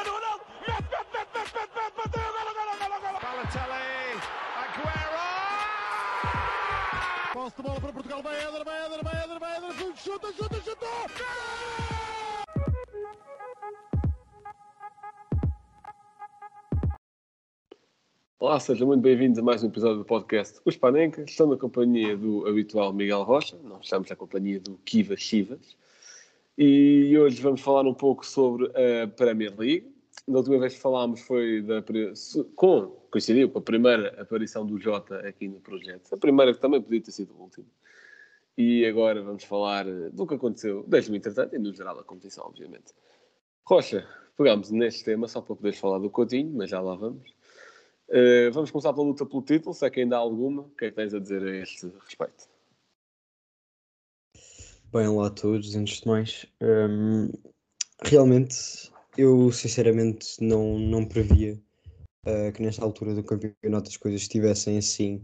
Cristiano Ronaldo, mete, mete, mete, mete, mete, mete, bateu, golo, golo, golo, golo. Balotelli, Aguero! Posse de bola para Portugal, vai Éder, vai Éder, vai Éder, vai Éder, chuta, chuta, chuta! Olá, sejam muito bem-vindos a mais um episódio do podcast Os Panenca. Estão na companhia do habitual Miguel Rocha, não estamos na companhia do Kiva Chivas. E hoje vamos falar um pouco sobre a Premier League. Da última vez que falámos foi da, com, coincidiu com a primeira aparição do Jota aqui no projeto. A primeira que também podia ter sido a última. E agora vamos falar do que aconteceu desde o entretanto e no geral da competição, obviamente. Rocha, pegamos neste tema só para poderes falar do Coutinho, mas já lá vamos. Uh, vamos começar pela luta pelo título, se é que ainda há alguma. O que é que tens a dizer a este respeito? Bem, olá a todos, antes de mais. Um, realmente, eu sinceramente não, não previa uh, que nesta altura do campeonato as coisas estivessem assim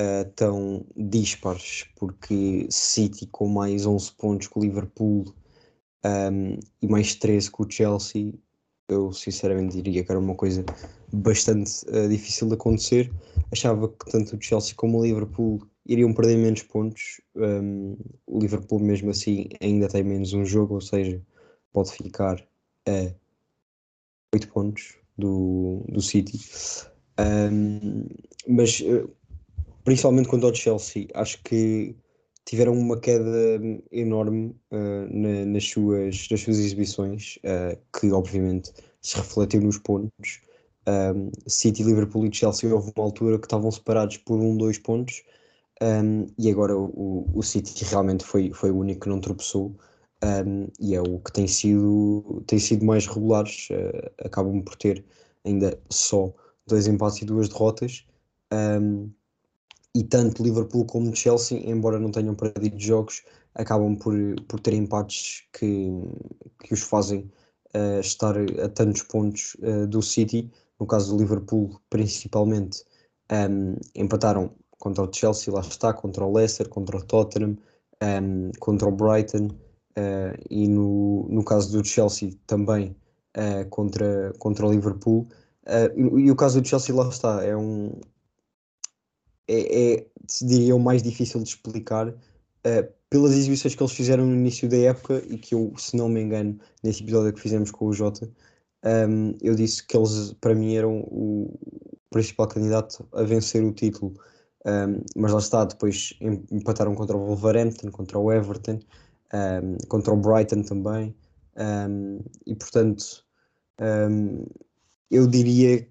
uh, tão dispares, porque City com mais 11 pontos com o Liverpool um, e mais 13 com o Chelsea eu sinceramente diria que era uma coisa bastante uh, difícil de acontecer. Achava que tanto o Chelsea como o Liverpool iriam perder menos pontos. Um, o Liverpool, mesmo assim, ainda tem menos um jogo, ou seja, pode ficar a 8 pontos do, do City. Um, mas, uh, principalmente quanto ao Chelsea, acho que tiveram uma queda enorme uh, na, nas, suas, nas suas exibições, uh, que obviamente se refletiu nos pontos. Um, City, Liverpool e Chelsea houve uma altura que estavam separados por um, dois pontos um, e agora o, o City realmente foi, foi o único que não tropeçou um, e é o que tem sido, tem sido mais regulares, uh, acabam por ter ainda só dois empates e duas derrotas. Um, e tanto Liverpool como Chelsea, embora não tenham perdido jogos, acabam por, por ter empates que, que os fazem uh, estar a tantos pontos uh, do City. No caso do Liverpool, principalmente, um, empataram contra o Chelsea, lá está, contra o Leicester, contra o Tottenham, um, contra o Brighton uh, e no, no caso do Chelsea também contra, contra o Liverpool. E, e, o caso do Chelsea, lá está, é um, é, é diria o mais difícil de explicar uh, pelas exibições que eles fizeram no início da época e que eu, se não me engano, nesse episódio que fizemos com o Jota, um, eu disse que eles, para mim, eram o principal candidato a vencer o título. Um, mas lá está, depois empataram contra o Wolverhampton, contra o Everton, um, contra o Brighton também. e portanto, eu diria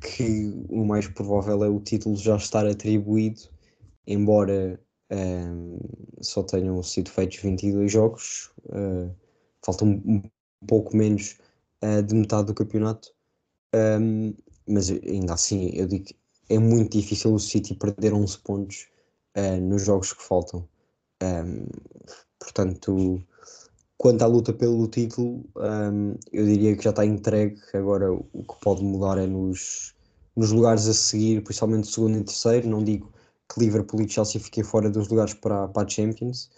que o mais provável é o título já estar atribuído, embora um, só tenham sido feitos 22 jogos, uh, falta um, um, pouco menos uh, de metade do campeonato, um, mas ainda assim eu digo que é muito difícil o City perder 11 pontos uh, nos jogos que faltam. Portanto, Quanto à luta pelo título, um, eu diria que já está entregue. Agora o que pode mudar é nos, nos lugares a seguir, principalmente segundo e terceiro. Não digo que Liverpool e Chelsea fiquem fora dos lugares para, para a Champions.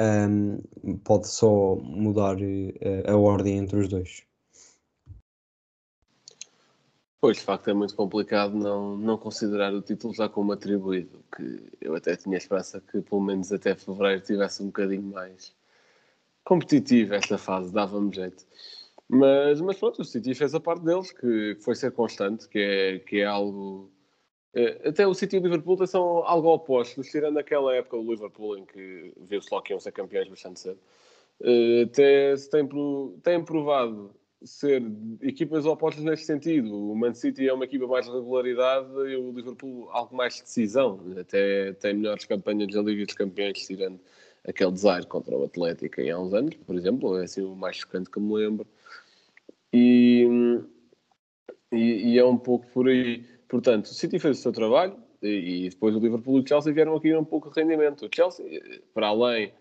Um, pode só mudar uh, a ordem entre os dois. Pois, de facto, é muito complicado não, não considerar o título já como atribuído, que eu até tinha esperança que pelo menos até fevereiro tivesse um bocadinho mais competitivo esta fase, dava-me jeito. Mas, mas pronto, o City fez a parte deles, que foi ser constante, que é, que é algo. É, até o City e o Liverpool são algo opostos, tirando aquela época do Liverpool em que viu-se logo que iam ser campeões bastante cedo. Uh, até se tem, tem provado ser equipas opostas neste sentido. O Man City é uma equipa mais regularidade e o Liverpool algo mais decisão. Até tem melhores campanhas na Liga dos Campeões, tirando aquele desaire contra o Atlético há uns anos, por exemplo, é assim o mais chocante que me lembro. E, e, e, é um pouco por aí. Portanto, o City fez o seu trabalho e, e depois o Liverpool e o Chelsea vieram aqui um pouco de rendimento. O Chelsea, para além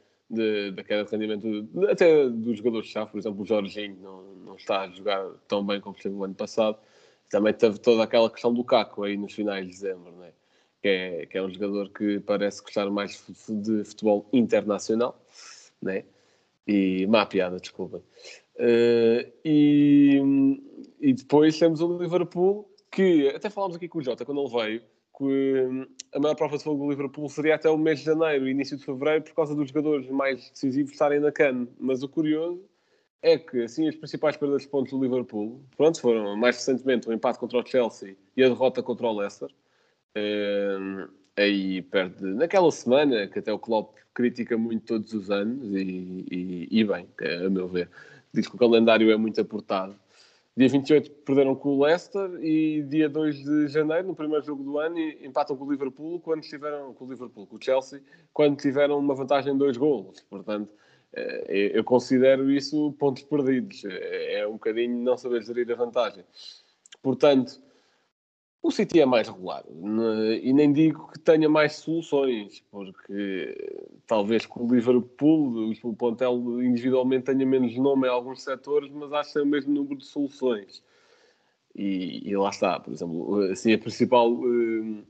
da queda de rendimento, até dos jogadores-chave, por exemplo, o Jorginho não, não está a jogar tão bem como esteve o ano passado. Também teve toda aquela questão do Caco aí nos finais de dezembro, não é? que é, que é um jogador que parece gostar mais de futebol internacional, né? E má piada, desculpa. Uh, e, e depois temos o Liverpool, que até falámos aqui com o Jota quando ele veio, hum, a maior prova de fogo do Liverpool seria até o mês de janeiro, início de fevereiro, por causa dos jogadores mais decisivos estarem na CAN. Mas o curioso é que, assim, as principais perdas de pontos do Liverpool, pronto, foram mais recentemente o empate contra o Chelsea e a derrota contra o Leicester. Um, aí perde, naquela semana, que até o Klopp critica muito todos os anos, e, e, e bem, a meu ver, diz que o calendário é muito apertado. Dia 28 perderam com o Leicester e dia 2 de janeiro, no primeiro jogo do ano, empatam com o Liverpool, quando tiveram com o Liverpool, com o Chelsea, quando tiveram uma vantagem de dois golos. Portanto, eh, eu considero isso pontos perdidos. É, é um bocadinho não saber gerir a vantagem. Portanto, o City é mais regular e nem digo que tenha mais soluções, porque talvez com o Liverpool o plantel individualmente tenha menos nome em alguns setores, mas acho que tem o mesmo número de soluções. E, e lá está, por exemplo, assim, a principal uh,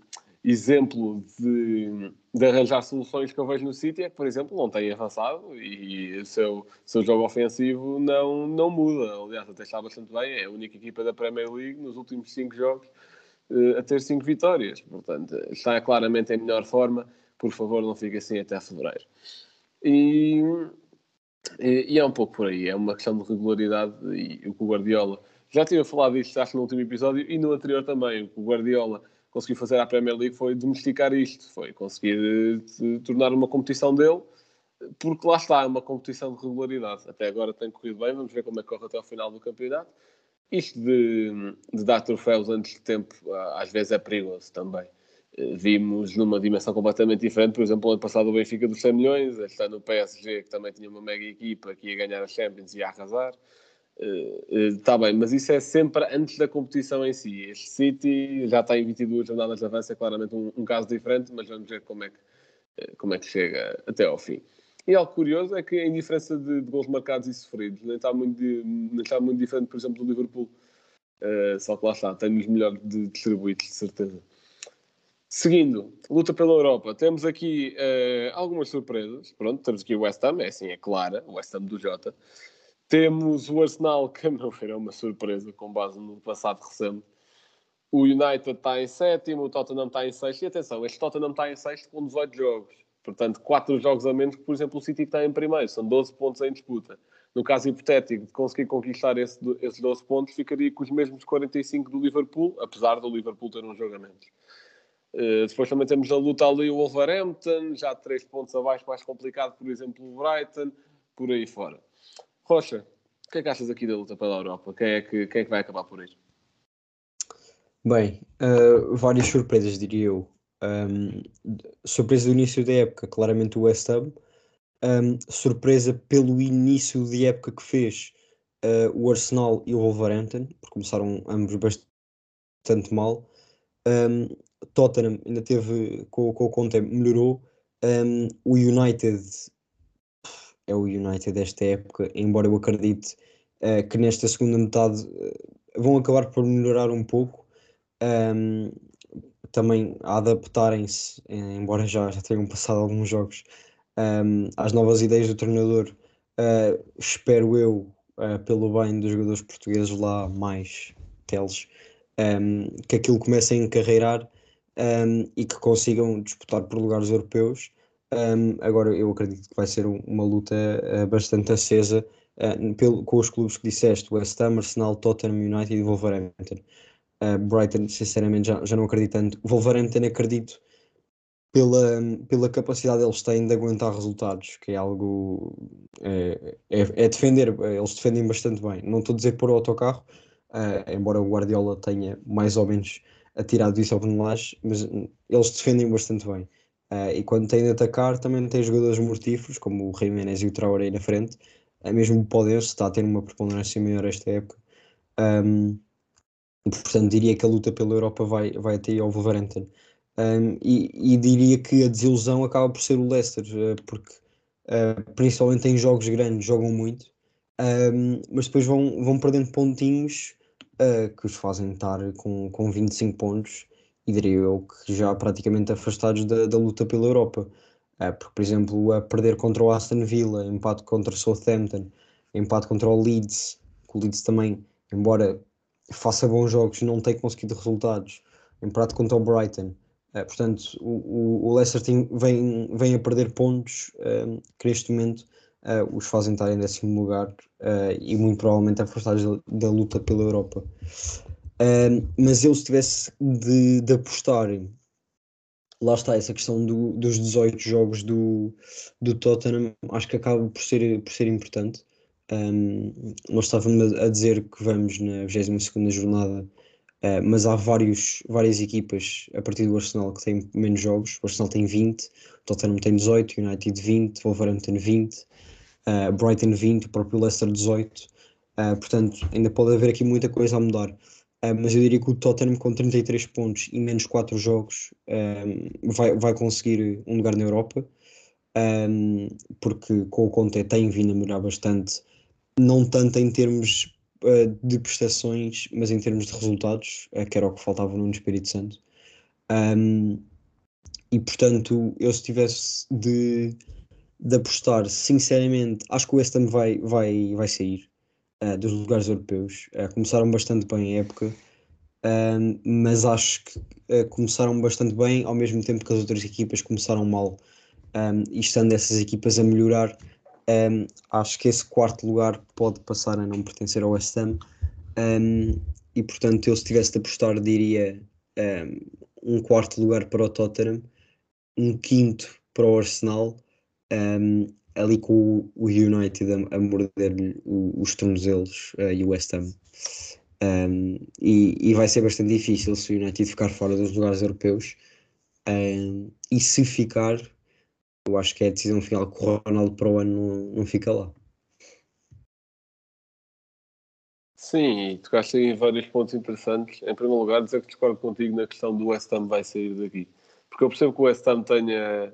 exemplo de, de, arranjar soluções que eu vejo no City é que, por exemplo, não tem avançado e o seu, seu jogo ofensivo não, não muda. Aliás, até está bastante bem, é a única equipa da Premier League nos últimos cinco jogos uh, a ter cinco vitórias. Portanto, está claramente em melhor forma. Por favor, não fique assim até fevereiro. E, e, é um pouco por aí. É uma questão de regularidade e o o Guardiola... Já tinha falado disto, acho, no último episódio e no anterior também. O Guardiola conseguiu fazer à Premier League foi domesticar isto. Foi conseguir uh, tornar uma competição dele porque lá está, é uma competição de regularidade. Até agora tem corrido bem, vamos ver como é que corre até ao final do campeonato. Isto de, de dar troféus antes de tempo, às vezes é perigoso também. Eh, vimos numa dimensão completamente diferente, por exemplo, ano passado o Benfica dos 100 milhões, este ano PSG, que também tinha uma mega equipa que ia ganhar a Champions e ia arrasar. Está uh, uh, bem, mas isso é sempre antes da competição em si. Este City já está em 22 jornadas de avanço, é claramente um, um caso diferente, mas vamos ver como é que, como é que chega até ao fim. E algo curioso é que, em diferença de, de gols marcados e sofridos, nem está muito, nem está muito diferente, por exemplo, do Liverpool. Uh, só que lá está, tem-nos melhor de distribuídos, de certeza. Seguindo, luta pela Europa, temos aqui uh, algumas surpresas. Pronto, temos aqui o West Ham, é assim, é clara, o West Ham do Jota. Temos o Arsenal, que a meu ver é uma surpresa, com base no passado recente. O United está em sétimo, o Tottenham está em sexto. E atenção, este Tottenham está em sexto com 18 jogos. Portanto, 4 jogos a menos que, por exemplo, o City está em primeiro. São 12 pontos em disputa. No caso hipotético de conseguir conquistar esse, esses 12 pontos, ficaria com os mesmos 45 do Liverpool, apesar do Liverpool ter um jogo a menos. Uh, depois também temos a luta ali o Wolverhampton, já 3 pontos abaixo, mais complicado, por exemplo, o Brighton, por aí fora. Rocha, o que é que achas aqui da luta pela Europa? Quem é que, quem é que vai acabar por aí? Bem, uh, várias surpresas, diria eu. Um, surpresa do início da época, claramente o West Ham. Um, surpresa pelo início de época que fez uh, o Arsenal e o Wolverhampton, porque começaram ambos bastante mal. Um, Tottenham ainda teve com, com o Conte melhorou. o United é o United desta época, embora eu acredite uh, que nesta segunda metade uh, vão acabar por melhorar um pouco. Um, também a adaptarem-se, embora já, já tenham passado alguns jogos, um, às novas ideias do treinador. Uh, espero eu, uh, pelo bem dos jogadores portugueses lá, mais teles, um, que aquilo comece a encarreirar um, e que consigam disputar por lugares europeus. agora, eu acredito que vai ser uma luta uh, bastante acesa pelo, com os clubes que disseste: West Ham, Arsenal, Tottenham United e Wolverhampton. Uh, Brighton, sinceramente, já, já não acredito tanto. Wolverhampton acredito pela, pela capacidade deles têm de aguentar resultados, que é algo. É, é, é, defender, eles defendem bastante bem. Não estou a dizer por autocarro, uh, embora o Guardiola tenha mais ou menos atirado isso ao penelage, mas eles defendem bastante bem. Uh, e quando têm de atacar, também tem jogadores mortíferos, como o Jiménez e o Traoré na frente. Uh, mesmo o Podense está a ter uma preponderância maior esta época. Um, Portanto, diria que a luta pela Europa vai, vai até ao Wolverhampton. Um, e, e, diria que a desilusão acaba por ser o Leicester, uh, porque uh, principalmente em jogos grandes jogam muito, um, mas depois vão, vão perdendo pontinhos uh, que os fazem estar com, com 25 pontos e diria eu que já praticamente afastados da, da luta pela Europa. porque, por exemplo, a perder contra o Aston Villa, empate contra o Southampton, empate contra o Leeds, o Leeds também, embora faça bons jogos, não tem conseguido resultados, empate contra o Brighton. Uh, portanto, o, o Leicester tem, vem, vem a perder pontos uh, que neste momento uh, os fazem estar em décimo lugar e muito provavelmente afastados da, da luta pela Europa. mas eu, se tivesse de, de apostar lá está essa questão do, dos 18 jogos do, do Tottenham, acho que acaba por ser, por ser importante. Um, nós estávamos a dizer que vamos na 22 jornada, uh, mas há vários, várias equipas a partir do Arsenal que têm menos jogos. O Arsenal tem 20, o Tottenham tem 18, o United 20, o Wolverhampton 20, uh, Brighton 20, o próprio Leicester 18. Uh, portanto, ainda pode haver aqui muita coisa a mudar. Uh, mas eu diria que o Tottenham com 33 pontos e menos 4 jogos um, vai, vai conseguir um lugar na Europa, um, porque com o Conte tem vindo a melhorar bastante, não tanto em termos uh, de prestações, mas em termos de resultados, uh, que era o que faltava no Espírito Santo. Um, e portanto, eu se tivesse de, de apostar, sinceramente, acho que o West Ham vai, vai, vai sair uh, dos lugares europeus. Uh, começaram bastante bem a época, uh, mas acho que começaram bastante bem ao mesmo tempo que as outras equipas começaram mal. Um, e estando essas equipas a melhorar, um, acho que esse quarto lugar pode passar a não pertencer ao West Ham. Um, e portanto, eu se tivesse de apostar, diria um, quarto lugar para o Tottenham, um quinto para o Arsenal um, ali com o, United a, a morder-lhe os tornozelos uh, e o West Ham. Um, e, e, vai ser bastante difícil se o United ficar fora dos lugares europeus. Um, e se ficar, eu acho que é a decisão final que o Ronaldo para o ano não, fica lá. Sim, e tocaste em vários pontos interessantes. Em primeiro lugar, dizer que discordo contigo na questão do West Ham vai sair daqui. Porque eu percebo que o West Ham tenha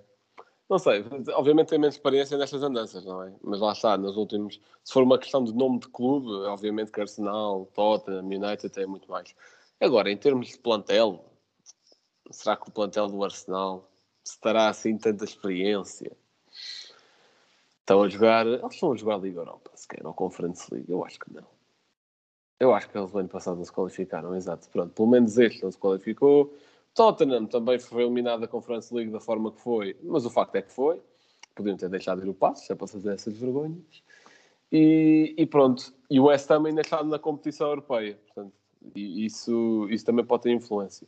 não sei, obviamente tem menos experiência nestas andanças, não é? Mas lá está, nos últimos. Se for uma questão de nome de clube, obviamente que Arsenal, Tottenham, United tem muito mais. Agora, em termos de plantel, será que o plantel do Arsenal estará assim tanta experiência? Estão a jogar. Eles estão a jogar a Liga Europa, se quer, ou Conference League? Eu acho que não. Eu acho que eles no ano passado não se qualificaram, exato. Pronto, pelo menos este não se qualificou. Tottenham também foi eliminado da Conference League da forma que foi, mas o facto é que foi. Podiam ter deixado ir o passo, já para fazer essas vergonhas. E, e, pronto. E o West Ham ainda está na competição europeia. Portanto, isso, isso também pode ter influência.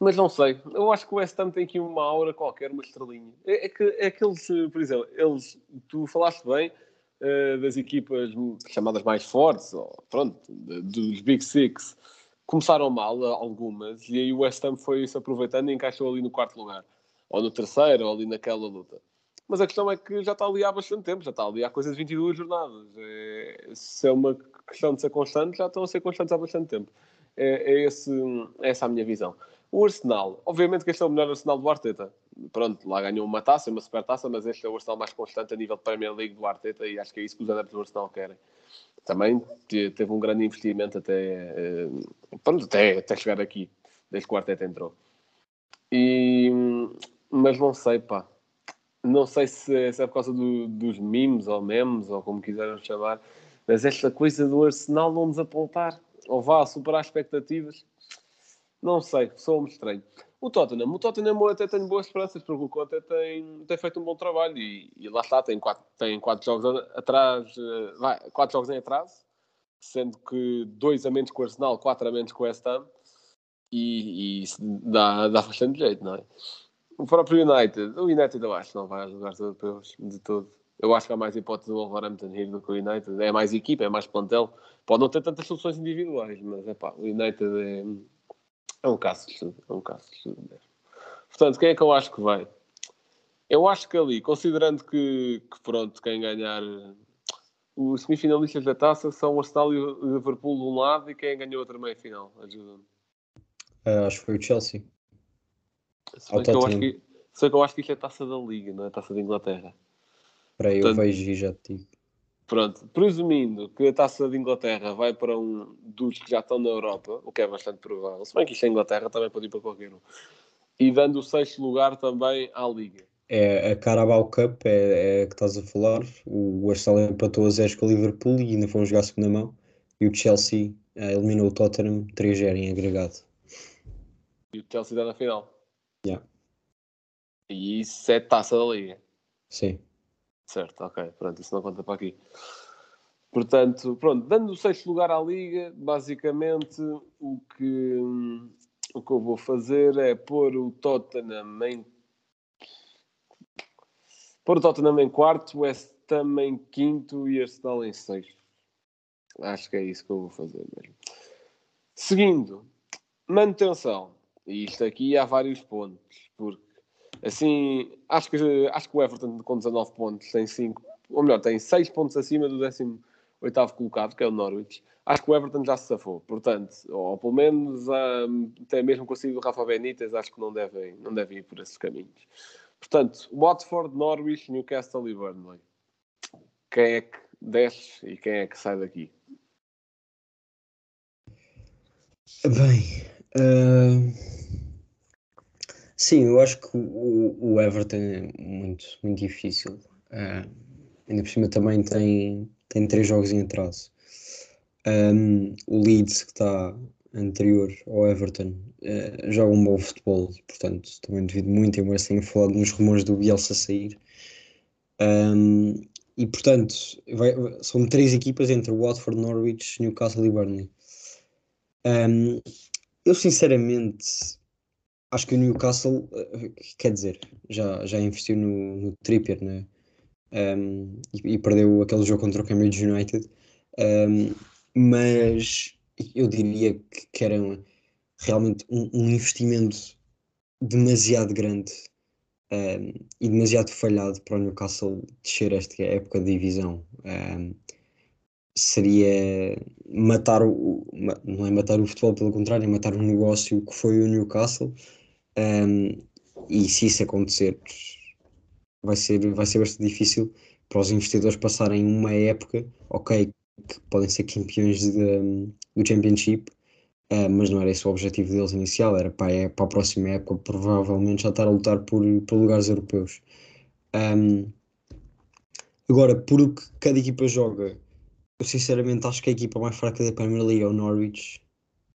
Mas não sei. Eu acho que o West Ham tem aqui uma aura qualquer, uma estrelinha. É, é que é aqueles, por exemplo, eles, tu falaste bem uh, das equipas chamadas mais fortes, ou, pronto, dos Big Six começaram mal algumas e aí o West Ham foi se aproveitando e encaixou ali no quarto lugar ou no terceiro ou ali naquela luta mas a questão é que já está ali há bastante tempo já está ali há coisas de 22 jornadas é, se é uma questão de ser constante já estão a ser constantes há bastante tempo é, é, esse, é essa a minha visão o Arsenal, obviamente que este é o melhor Arsenal do Arteta. Pronto, lá ganhou uma taça, uma super taça, mas este é o Arsenal mais constante a nível de Premier League do Arteta e acho que é isso que os adeptos do Arsenal querem também teve um grande investimento até, eh, pronto, até, até chegar aqui, desde que o Arteta entrou. E, mas não sei, pá. Não sei se, se é por causa do, dos memes ou memes, ou como quiseram chamar, mas esta coisa do Arsenal não desapontar, ou vá superar expectativas, não sei, sou um estranho. O Tottenham, o Tottenham até tenho boas esperanças, porque o Conte tem, tem feito um bom trabalho e, e lá está, tem quatro, tem quatro jogos atrás, eh, vai, quatro jogos em atraso, sendo que dois a menos com o Arsenal, quatro a menos com o West Ham, e, e isso dá, dá bastante jeito, não é? O próprio United, o United eu acho que não vai aos lugares europeus de todo. Eu acho que há mais hipótese do Wolverhampton ir do que o United. É mais equipa, é mais plantel. Pode não ter tantas soluções individuais, mas é pá, o United é é um caso de estudo, é um caso de estudo mesmo. Portanto, quem é que eu acho que vai? Eu acho que ali, considerando que, que pronto, quem ganhar os semifinalistas da taça são o Arsenal e o Liverpool de um lado e quem ganhou outra meia final, ajuda-me. Uh, acho que foi o Chelsea. Se bem que eu acho que, que eu acho que isto é taça da Liga, não é taça da Inglaterra. Espera aí, eu vejo e já te digo. Pronto, presumindo que a taça de Inglaterra vai para um dos que já estão na Europa, o que é bastante provável, se bem que isto é Inglaterra, também pode ir para qualquer um, e dando o sexto lugar também à Liga, é a Carabao Cup, é, é que estás a falar. O Arsenal empatou a 0 com o Liverpool e ainda foram jogar a segunda mão. E o Chelsea eh, eliminou o Tottenham 3-0 em agregado. E o Chelsea está na final. Yeah. E isso é taça da liga. Sim. Certo, ok. Pronto, isso não conta para aqui. Portanto, pronto, dando o sexto lugar à liga, basicamente o que, o que eu vou fazer é pôr o Tottenham em pôr o Tottenham em quarto, o West Ham em quinto e Arsenal em sexto. Acho que é isso que eu vou fazer mesmo. Seguindo, manutenção. E isto aqui há vários pontos, porque assim, acho que, acho que o Everton com 19 pontos tem 5, ou melhor, tem 6 pontos acima do 18 colocado, que é o Norwich. Acho que o Everton já se safou, portanto, ou pelo menos um, até mesmo com o Rafa Benítez, acho que não devem, não devem ir por esses caminhos. Portanto, Watford, Norwich, Newcastle e Burnley. Quem é que desce e quem é que sai daqui? Bem, uh, sim, eu acho que o, o, Everton é muito, muito difícil. Uh, ainda por cima também tem, tem três jogos em atraso. Um, o Leeds, que está anterior ao Everton, uh, joga um bom futebol, portanto, também devido muito, embora tenha falado nos rumores do Bielsa sair. Um, e portanto, vai, são três equipas entre Watford, Norwich, Newcastle e Burnley. Um, eu sinceramente acho que o Newcastle, eh, quer dizer, já, já investiu no, no Trippier né? Um, e, e, perdeu aquele jogo contra o Cambridge United, um, mas eu diria que, que era realmente um, um, investimento demasiado grande e demasiado falhado para o Newcastle descer esta época de divisão seria matar o. Não é matar o futebol, pelo contrário, é matar o negócio que foi o Newcastle. Um, e se isso acontecer, vai ser, vai ser bastante difícil para os investidores passarem uma época, ok, que podem ser campeões de, do Championship, uh, mas não era esse o objetivo deles inicial, era para, é, para a próxima época provavelmente já estar a lutar por, por lugares europeus. Um, agora, por o que cada equipa joga eu sinceramente acho que a equipa mais fraca da Premier League é o Norwich.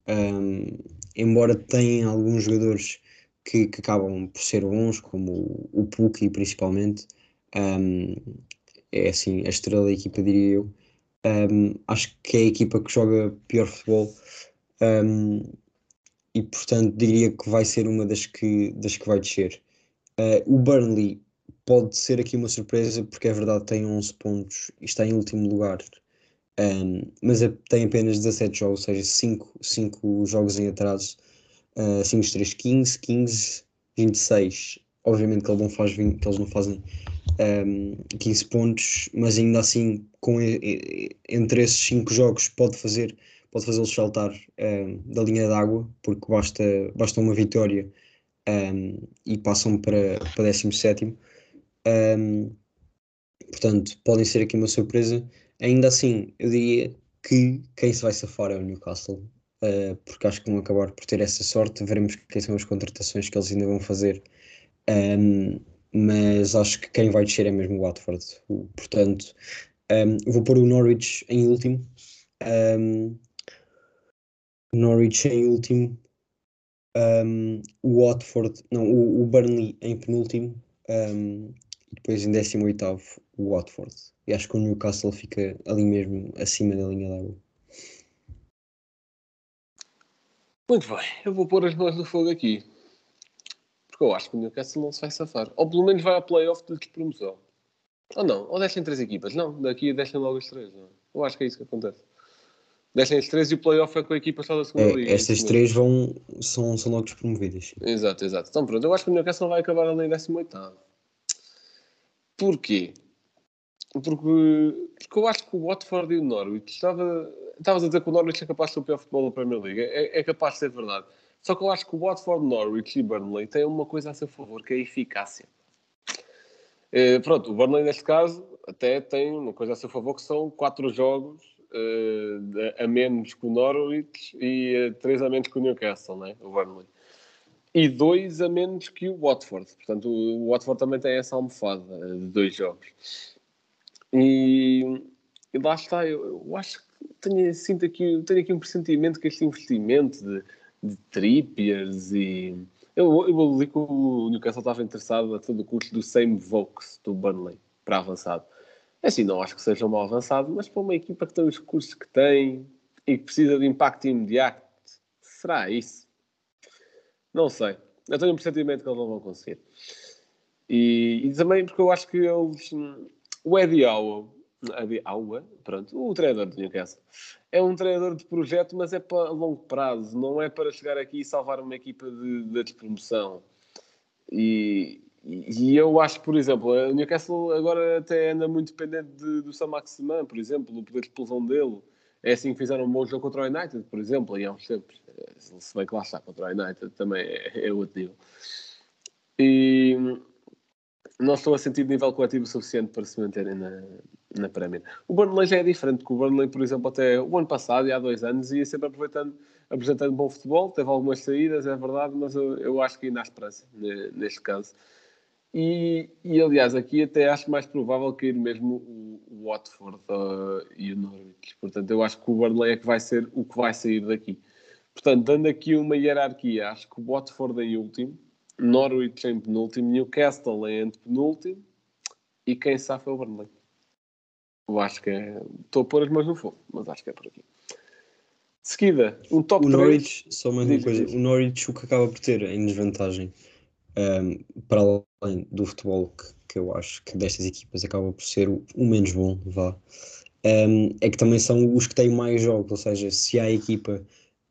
Um, embora tenha alguns jogadores que, que, acabam por ser bons, como o, o Puki principalmente, um, é assim a estrela da equipa, diria eu. Um, acho que é a equipa que joga pior futebol e, portanto, diria que vai ser uma das que, das que vai descer. Uh, o Burnley pode ser aqui uma surpresa, porque é verdade, tem 11 pontos e está em último lugar um, mas tem apenas 17 jogos, ou seja, 5, 5 jogos em atraso. Uh, 5, 3, 15, 15, 26. Obviamente que eles não, faz 20, que eles não fazem um, 15 pontos, mas ainda assim, com, entre esses 5 jogos, pode fazer pode fazê-los saltar um, da linha d'água, porque basta, basta uma vitória um, e passam para, para 17. Um, portanto, podem ser aqui uma surpresa. Ainda assim, eu diria que quem se vai safar é o Newcastle, uh, porque acho que vão acabar por ter essa sorte. Veremos quem são as contratações que eles ainda vão fazer. Um, mas acho que quem vai descer é mesmo o Watford. Portanto, um, vou pôr o Norwich em último. Um, Norwich em último. o Watford, não, o, o Burnley em penúltimo. e depois em décimo oitavo o Watford. E acho que o Newcastle fica ali mesmo acima da linha d'água. Muito bem, eu vou pôr as mãos no fogo aqui. Porque eu acho que o Newcastle não se vai safar. Ou pelo menos vai a playoff de promoção. Ou não, ou descem três equipas. Não, daqui descem logo as três. Não. É? Eu acho que é isso que acontece. Descem as três e o playoff é com a equipa só da segunda é, liga. Estas três vão, são, são logo despromovidas. Exato, exato. Então pronto, eu acho que o Newcastle vai acabar ali em 18. Porquê? Porque, porque eu acho que o Watford e o Norwich estava. Estavas a dizer que o Norwich é capaz de ser o pior futebol da Premier League. É, é capaz de ser verdade. Só que eu acho que o Watford, Norwich e Burnley têm uma coisa a seu favor, que é a eficácia. É, pronto, o Burnley neste caso até tem uma coisa a seu favor que são quatro jogos uh, a menos que o Norwich e uh, três a menos que o Newcastle, né? o Burnley. e dois a menos que o Watford. Portanto, o Watford também tem essa almofada de dois jogos. E, e lá está, eu, eu, acho que tenho, sinto aqui, tenho aqui um pressentimento que este investimento de, de e. Eu, eu dizer que o Newcastle estava interessado a todo o custo do Same Vokes do Burnley para avançado. É assim, não acho que seja um mal avançado, mas para uma equipa que tem os recursos que tem e que precisa de impacto imediato, será isso? Não sei. Eu tenho um pressentimento que eles não vão conseguir. E, e também porque eu acho que eles. O Eddie Howe, Howe, pronto, o treinador do Newcastle, é um treinador de projeto, mas é para longo prazo, não é para chegar aqui e salvar uma equipa de, de despromoção. E, e, eu acho por exemplo, o Newcastle agora até anda muito dependente de, do Sam Maximan, por exemplo, do poder de explosão dele. É assim que fizeram um bom jogo contra o United, por exemplo, e há uns tempos. Se bem que lá está contra o United, também é, é outro. E não estou a sentir nível coletivo suficiente para se manterem na, na Premier. O Burnley já é diferente, porque o Burnley, por exemplo, até o ano passado e há dois anos ia sempre aproveitando, apresentando bom futebol, teve algumas saídas, é verdade, mas eu, eu acho que ainda há esperança neste caso. E, e, aliás, aqui até acho mais provável cair mesmo o, o Watford uh, e o Norwich. Portanto, eu acho que o Burnley é que vai ser o que vai sair daqui. Portanto, dando aqui uma hierarquia, acho que o Watford em último, Norwich em penúltimo, Newcastle em antepenúltimo e quem sabe é o Burnley. Eu acho que é. Estou a pôr as mãos no fogo, mas acho que é por aqui. De seguida, um top o Norwich, 3. Só mais uma coisa: o Norwich, o que acaba por ter em desvantagem um, para além do futebol que, que, eu acho que destas equipas acaba por ser o, o menos bom, vá, um, é que também são os que têm mais jogos, ou seja, se há equipa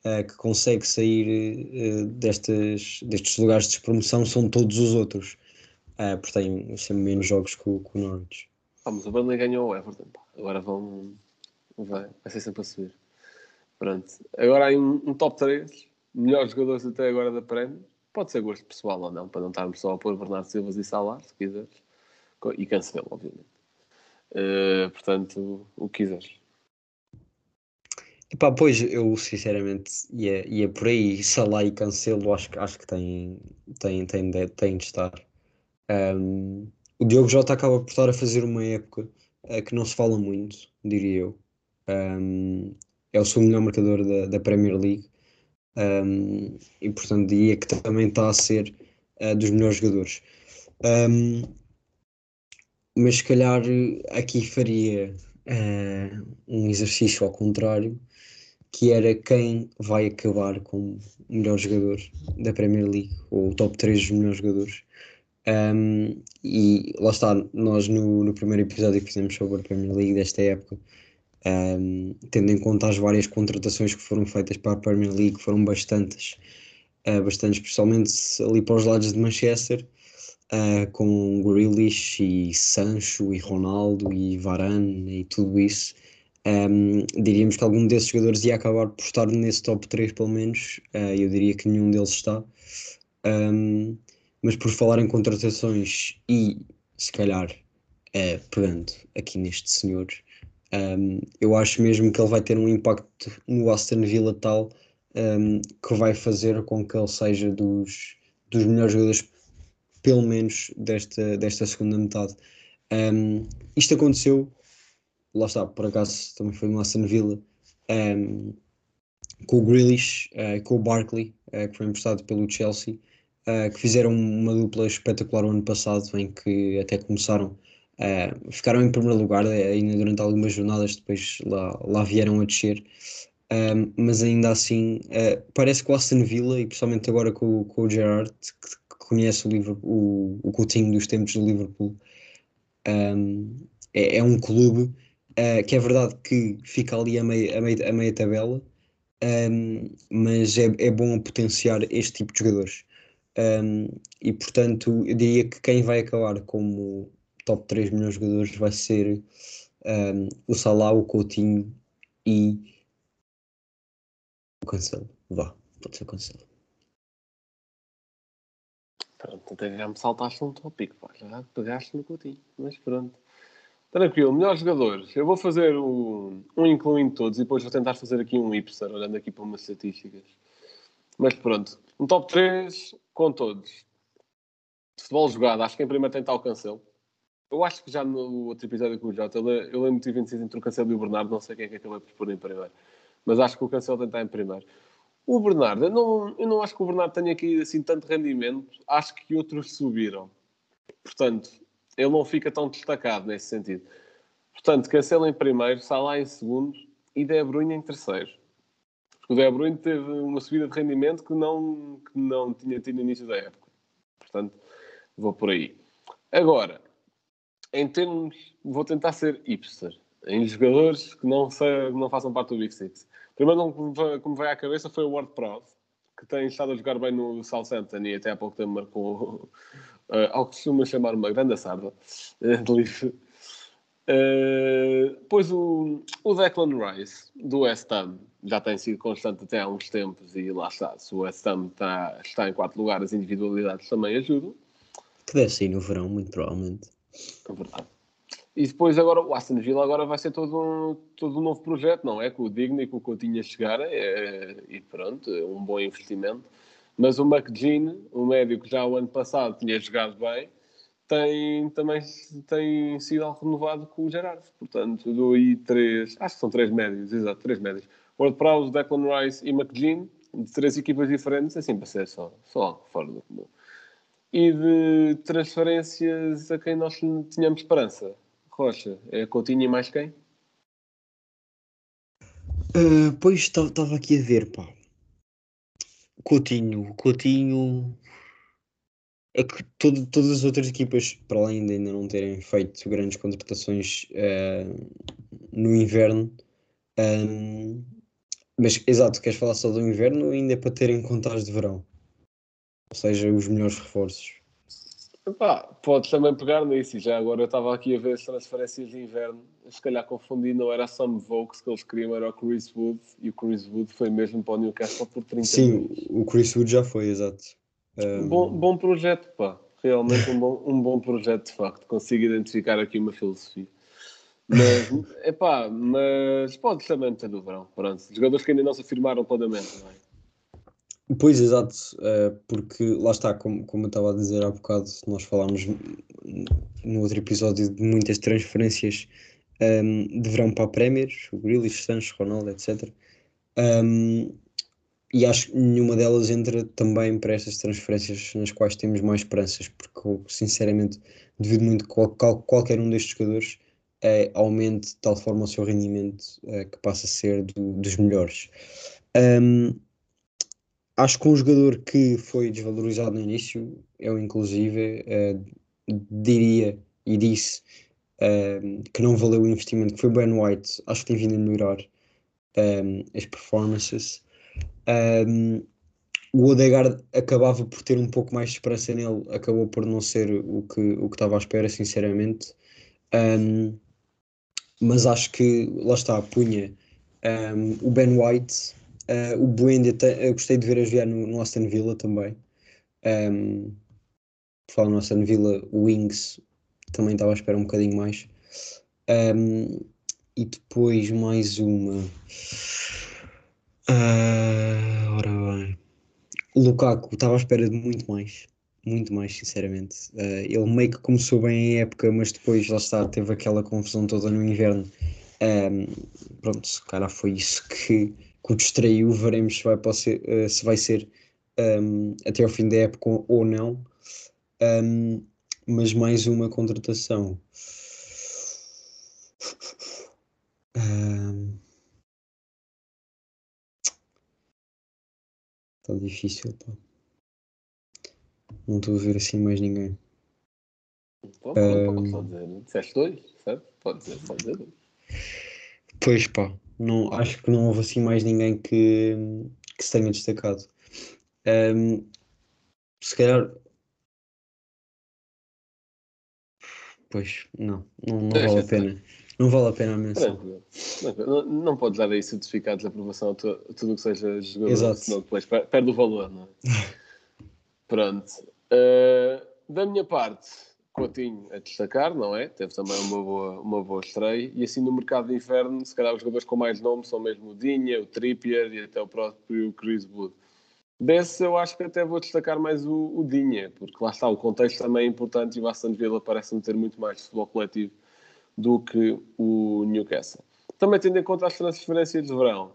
uh, que consegue sair uh, destes, destes lugares de promoção, são todos os outros, uh, porque têm sempre menos jogos que o, que o Norwich. Ah, mas o Burnley ganhou o Everton, agora vão, vai, vai ser sempre a subir. Pronto, agora há um, um top 3, melhores jogadores até agora da Premier Pode ser gosto pessoal ou não, para não estarmos só a pôr Bernardo Silva e Salar, se quiseres. E Cancelo, obviamente. Uh, portanto, o que quiseres. Epá, pois, eu sinceramente ia, ia por aí, Salah e Cancelo acho, acho que têm, têm, têm, de, de estar. Um, o Diogo Jota acaba por estar a fazer uma época uh, que não se fala muito, diria eu. Um, é o seu melhor marcador da, da Premier League um, e portanto diria que também está a ser uh, dos melhores jogadores. Um, mas se calhar aqui faria uh, um exercício ao contrário, que era quem vai acabar como o melhor jogador da Premier League, ou o top 3 dos melhores jogadores. Um, e lá está, nós no, no primeiro episódio que fizemos sobre a Premier League desta época, um, tendo em conta as várias contratações que foram feitas para a Premier League, foram bastantes, uh, bastantes, especialmente ali para os lados de Manchester, uh, com Grealish e Sancho e Ronaldo e Varane e tudo isso. Um, diríamos que algum desses jogadores ia acabar por estar nesse top 3 pelo menos, uh, eu diria que nenhum deles está. Um, mas por falar em contratações e se calhar pegando aqui neste senhor, um, eu acho mesmo que ele vai ter um impacto no Aston Villa tal um, que vai fazer com que ele seja dos, dos melhores jogadores, pelo menos desta, desta segunda metade. Um, isto aconteceu, lá está, por acaso também foi no Aston Villa, com o Grealish uh, com o Barkley, uh, que foi emprestado pelo Chelsea, uh, que fizeram uma dupla espetacular o ano passado, em que até começaram ficaram em primeiro lugar ainda durante algumas jornadas, depois lá, lá vieram a descer. Um, mas ainda assim, parece que o Aston Villa, e principalmente agora com, com o Gerrard, que, conhece o, Liverpool, o, o Coutinho dos tempos do Liverpool, um, é, é, um clube uh, que é verdade que fica ali a meia, a meia, a meia tabela, um, mas é, é bom potenciar este tipo de jogadores. e portanto, eu diria que quem vai acabar como top 3 melhores jogadores vai ser um, o Salah, o Coutinho e o Cancelo. Vá, pode ser o Cancelo. Pronto, até já me saltaste um tópico, pá, já pegaste no Coutinho, mas pronto. Tranquilo, melhores jogadores. Eu vou fazer um, um incluindo todos e depois vou tentar fazer aqui um hipster, olhando aqui para umas estatísticas. Mas pronto, um top 3, com todos, futebol jogado, acho que em primeiro tem que o Cancelo. Eu acho que já no outro episódio com o Jota, eu le- eu lembro de 26 entre o Cancelo e o Bernardo, não sei quem é que acabei por pôr em primeiro. Mas acho que o Cancelo tem que estar em primeiro. O Bernardo, eu não, eu não acho que o Bernardo tenha aqui assim tanto rendimento, acho que outros subiram. Portanto, ele não fica tão destacado nesse sentido. Portanto, Cancelo em primeiro, Salah em segundo e De Bruyne em terceiro. Porque o De Bruyne teve uma subida de rendimento que não, que não tinha tido no início da época. Portanto, vou por aí. Agora, em termos, vou tentar ser hipster. Em jogadores que não, sei, não façam parte do Big Six. Primeiro nome que me vai- que me veio à cabeça foi o Ward Prowse, que tem estado a jogar bem no Southampton e até há pouco tempo marcou uh, ao que costuma chamar uma grande sarda eh, de livre. Uh, pois o, o Declan Rice, do West Ham, já tem sido constante até há uns tempos e lá está. Se o West Ham está, está em quarto lugar, as individualidades também ajudam. Que deve sair no verão, muito provavelmente. É verdade. E depois agora o Aston Villa agora vai ser todo um, todo um novo projeto, não é? Com o Digno e com o Coutinho a chegar é, e pronto, é um bom investimento. Mas o McGean, o médico que já o ano passado tinha jogado bem, tem, também tem sido renovado com o Gerard. Portanto, dou aí três, acho que são três médios, exato, três médios. Ward Prowse, Declan Rice e McGean, de três equipas diferentes, assim para ser só, só fora do comum. E de transferências a quem nós tínhamos esperança. Rocha, é Coutinho e mais quem? Ah, pois estava aqui a ver, pá. Coutinho, Coutinho. É que todo- todas as outras equipas, para além de ainda não terem feito grandes contratações eh, no inverno, ahm, mas exato, queres falar só do inverno ou ainda é para terem contados de verão? Ou seja, os melhores reforços. Epá, podes também pegar nisso. E já agora eu estava aqui a ver as transferências de inverno. Se calhar confundi, não era a Sam Vokes que eles queriam, era o Chris Wood. E o Chris Wood foi mesmo para o Newcastle por 30 Sim, milhões. o Chris Wood já foi, exato. Ahm, Bom, bom projeto, pá. Realmente um bom, um bom projeto, de facto. Consigo identificar aqui uma filosofia. Mas, epá, mas pode também ter do verão. Pronto. Jogadores que ainda não se afirmaram plenamente, não é? Pois, exato, eh, porque lá está, como, como eu estava a dizer há bocado, nós falámos no outro episódio de muitas transferências ehm, de verão para a Premier, o Grealish, Sancho, Ronaldo, etc. Ehm, e acho que nenhuma delas entra também para estas transferências nas quais temos mais esperanças, porque eu, sinceramente devido muito que qual, qual- qualquer um destes jogadores eh, aumente de tal forma o seu rendimento eh, que passa a ser do- dos melhores. Ehm, acho que um jogador que foi desvalorizado no início, eu inclusive eh, diria e disse eh, que não valeu o investimento, que foi Ben White, acho que tem vindo a melhorar eh, as performances. Um, o Odegaard acabava por ter um pouco mais de esperança nele, acabou por não ser o que, o que estava à espera, sinceramente. Um, mas acho que, lá está, punha um, o Ben White, uh, o Buendia, eu gostei de ver a jogar no, no Aston Villa também. Um, por falar no Aston Villa, o Wings também estava à espera um bocadinho mais. Um, e depois mais uma. Ah, ora bem. O Lukaku estava à espera de muito mais. Muito mais, sinceramente. Ah, ele meio que começou bem a época, mas depois, lá está, teve aquela confusão toda no inverno. Ahm, pronto, se calhar foi isso que, que o distraiu. Veremos se vai, ser, ah, se vai ser ahm, até ao fim da época ou não. Ahm, mas mais uma contratação. Ahm, Está difícil, pá. Não estou a ver assim mais ninguém. Pronto, pode dizer. Disseste dois, certo? Pode dizer, pode dizer dois. Pois pá, não, acho que não houve assim mais ninguém que, que se tenha destacado. Ahm, se calhar. Pois, não, não, não vale a pena. Não vale a pena a menção. Não, não podes dar aí certificados de aprovação a tu- a tudo o que seja jogador, Exato. senão depois per- perde o valor, não é? Pronto. Uh, da minha parte, Coutinho a destacar, não é? Teve também uma boa, uma boa estreia. E assim no mercado de inverno, se calhar os jogadores com mais nome são mesmo o Dinha, o Trippier e até o próprio Chris Wood. Desse eu acho que até vou destacar mais o, o Dinha, porque lá está, o contexto também é importante e o Aston Villa parece-me ter muito mais futebol coletivo do que o Newcastle. Também tendo em conta as transferências de verão,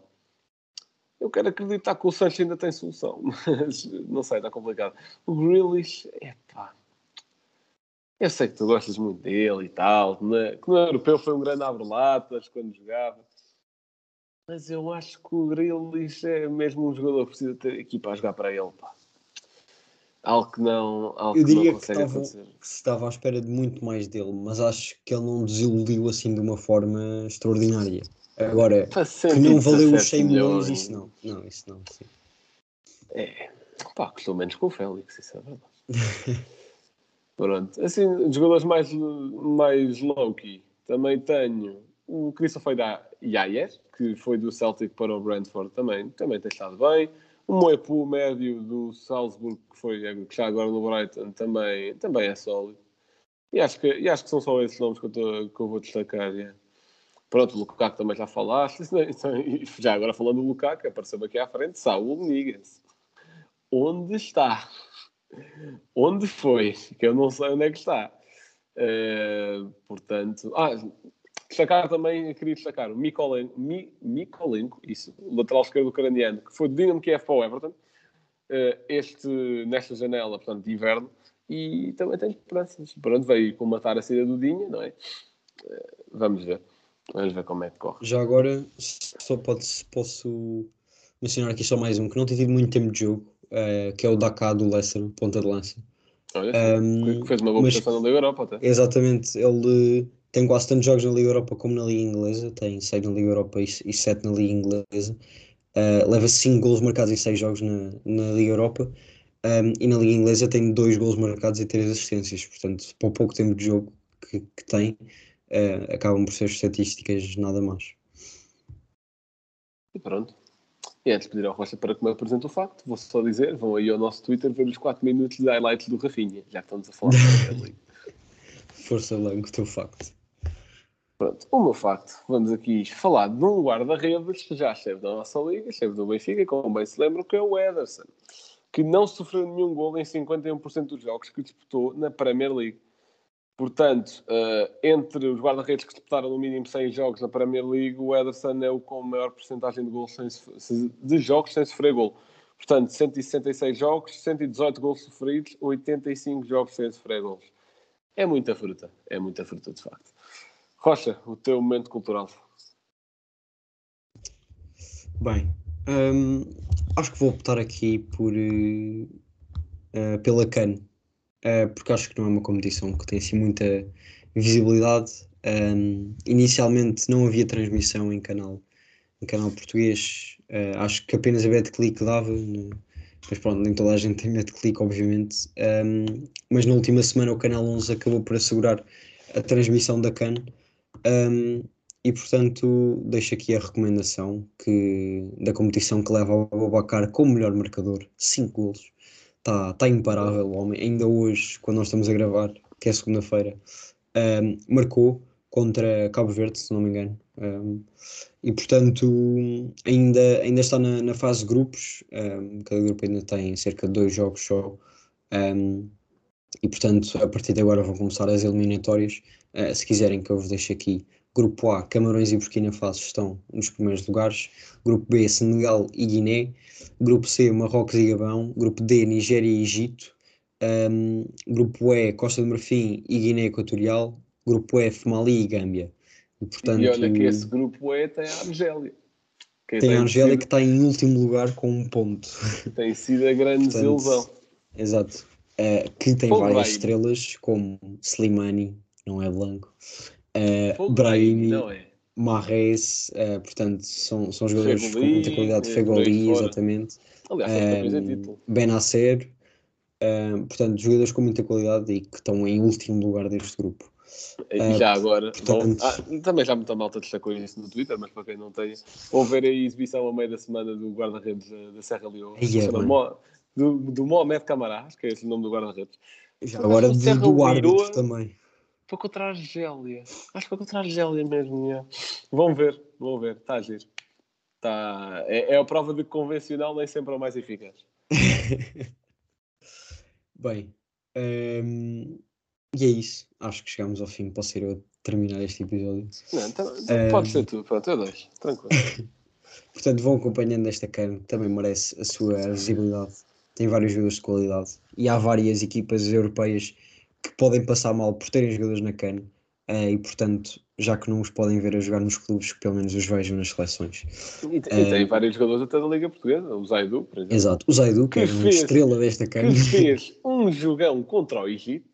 eu quero acreditar que o Sancho ainda tem solução, mas não sei, está complicado. O Grealish, epá, eu sei que tu gostas muito dele e tal, que no europeu foi um grande abre-latas quando jogava, mas eu acho que o Grealish é mesmo um jogador que precisa ter equipa a jogar para ele, pá. Algo que não, algo Eu que não diria que consegue estava, acontecer. que se estava à espera de muito mais dele, mas acho que ele não desiludiu assim de uma forma extraordinária. Agora, que não valeu os 117 100 milhões, isso não. Não, isso não. Sim. É, pá, custou menos que o Félix, isso é verdade. Pronto, assim, jogadores mais, mais low-key, também tenho o Christopher da Yayer, que foi do Celtic para o Brentford, também, também tem estado bem. O Moepu, médio do Salzburg, que, foi, que está agora no Brighton, também, também é sólido. E acho, que, e acho que são só esses nomes que eu, tô, que eu vou destacar. yeah. Pronto, o Lukaku também já falaste. E já agora falando do Lukaku, apareceu aqui à frente, Saúl Niguez. Onde está? Onde foi? Que eu não sei onde é que está. Eh, portanto, ah, destacar também, queria destacar o Mikolenko, Mi, Mikolenko, isso, lateral esquerdo ucraniano, que foi do Dinamo Kiev para o Everton, eh, este, nesta janela, portanto, de inverno, e também tem esperanças. Pronto, veio comatar a saída do Dinha, não é? Eh, vamos ver. Vamos ver como é que corre. Já agora, só pode, posso mencionar aqui só mais um que não tem tido muito tempo de jogo, eh, que é o Dakar do Leicester, ponta de lança. Olha, Um, fez uma boa mas- na Liga Europa até. Exatamente, ele tem quase tantos jogos na Liga Europa como na Liga Inglesa, tem 6 na Liga Europa e 7 na Liga Inglesa. Uh, leva 5 golos marcados em 6 jogos na, na Liga Europa um, e na Liga Inglesa tem 2 golos marcados e 3 assistências. Portanto, para o pouco tempo de jogo que, que tem, uh, acabam por ser estatísticas nada mais. E pronto. E antes de pedir ao Rocha para que me apresente o facto, vou só dizer, vão aí ao nosso Twitter ver os 4 minutos de highlights do Rafinha, já que estamos a falar da League. Força lá o teu facto. Pronto, o meu facto, vamos aqui falar de um guarda-redes que já esteve na nossa liga, esteve no Benfica, como bem se lembram, que é o Ederson, que não sofreu nenhum gol em 51% dos jogos que disputou na Premier League. Portanto, eh, entre os guarda-redes que disputaram no mínimo 100 jogos na Premier League, o Ederson é o com maior porcentagem de, gols sem, de jogos sem sofrer gol. Portanto, 166 jogos, 118 gols sofridos, 85 jogos sem sofrer gols. É muita fruta, é muita fruta de facto. Rocha, o teu momento cultural. Bem, hum, acho que vou optar aqui por eh, pela CAN, eh, porque acho que não é uma competição que tem assim muita visibilidade. Hum, inicialmente não havia transmissão em canal, em canal português. eh, acho que apenas a BetClick dava, né? mas pronto, nem toda a gente tem BetClick, obviamente. Hum, mas na última semana o Canal 11 acabou por assegurar a transmissão da CAN. Hum, e portanto deixo aqui a recomendação que, da competição que leva ao Babacar como melhor marcador, 5 golos. Está tá imparável o homem. Ainda hoje, quando nós estamos a gravar, que é segunda-feira, um, marcou contra Cabo Verde, se não me engano. Um, e portanto ainda, ainda está na, na fase de grupos. um, cada grupo ainda tem cerca de dois jogos só. E portanto, a partir de agora vão começar as eliminatórias. Uh, se quiserem que eu vos deixe aqui Grupo A, Camarões e Burkina Faso estão nos primeiros lugares. Grupo B, Senegal e Guiné. Grupo C, Marrocos e Gabão. Grupo D, Nigéria e Egito. Um, grupo E, Costa do Marfim e Guiné Equatorial. Grupo F, Mali e Gâmbia. E, portanto, e olha que esse grupo E tem a Argélia. Que tem a Argélia sido, que está em último lugar com um ponto. tem sido a grande Portanto, desilusão. Exato. Uh, que tem Fogo várias Brahimi. estrelas, como Slimani, não é Blanco. Uh, é? Marres, uh, portanto, são, são jogadores com Fegoli, muita qualidade. eh, aí Fegoli, exatamente. Aliás, Um, título. Benacer, um, portanto, jogadores com muita qualidade e que estão em último lugar deste grupo. E eh, já agora, portanto- ah, também já muita malta destacou isso no Twitter, mas para quem não tenha, vou ver a exibição a meio da semana do guarda-redes da, da Serra Leoa, se é. Mo- do, do Mohamed Camará, acho que é esse o nome do guarda-redes, Já agora do, do árbitro também. Foi contra a Argélia. Acho que foi contra a Argélia mesmo. yeah. Vão ver, vão ver, está a giro. Tá, é, é a prova de que convencional nem sempre é o mais eficaz. Bem, ehm, e é isso. Acho que chegamos ao fim. Posso ir eu terminar este episódio. Não, então. Pode ser tu, pronto, eu deixo, tranquilo. Portanto, vão acompanhando esta CAN, que também merece a sua visibilidade. Tem vários jogadores de qualidade e há várias equipas europeias que podem passar mal por terem jogadores na CAN eh, e, portanto, já que não os podem ver a jogar nos clubes, que pelo menos os vejam nas seleções. E, te- e tem vários jogadores até da Liga Portuguesa, o Zaidu, por exemplo, Exato. O Zaidu, que é Que uma fez- estrela desta CAN, que fez um jogão contra o Egito,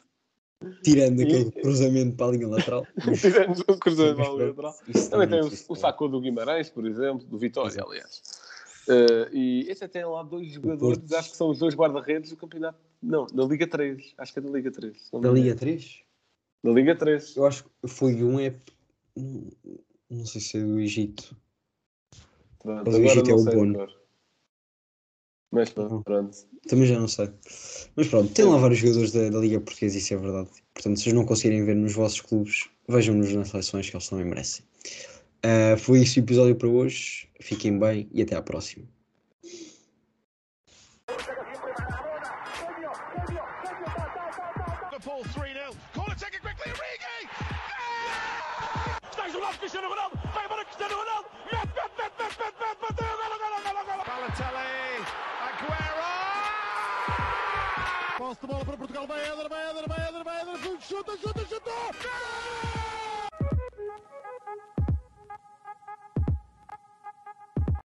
tirando E- aquele cruzamento para a linha lateral. tivemos o cruzamento para a pronto, lateral. isso Também tem o, o também. Sacco do Guimarães, por exemplo, do Vitória, Exato. aliás. Eh, e esse até tem lá dois jogadores, acho que são os dois guarda-redes do campeonato. Não, da Liga 3. Acho que é da Liga 3. se não me Da. Liga 3? Da Liga 3. Eu acho que foi um é. Não, sei se é do Egito. Pronto, Mas o Egito é o Bono. Mas pronto, Uhum. pronto. Também já não sei. Mas pronto, tem lá vários jogadores da, da Liga Portuguesa, isso é verdade. Portanto, se vocês não conseguirem ver nos vossos clubes, vejam-nos nas seleções que eles também merecem. Ah, foi isso o episódio para hoje. Fiquem bem e até à próxima. Portugal. Vai Éder, vai Éder, vai Éder, vai Éder. Chuta, chuta. Gol!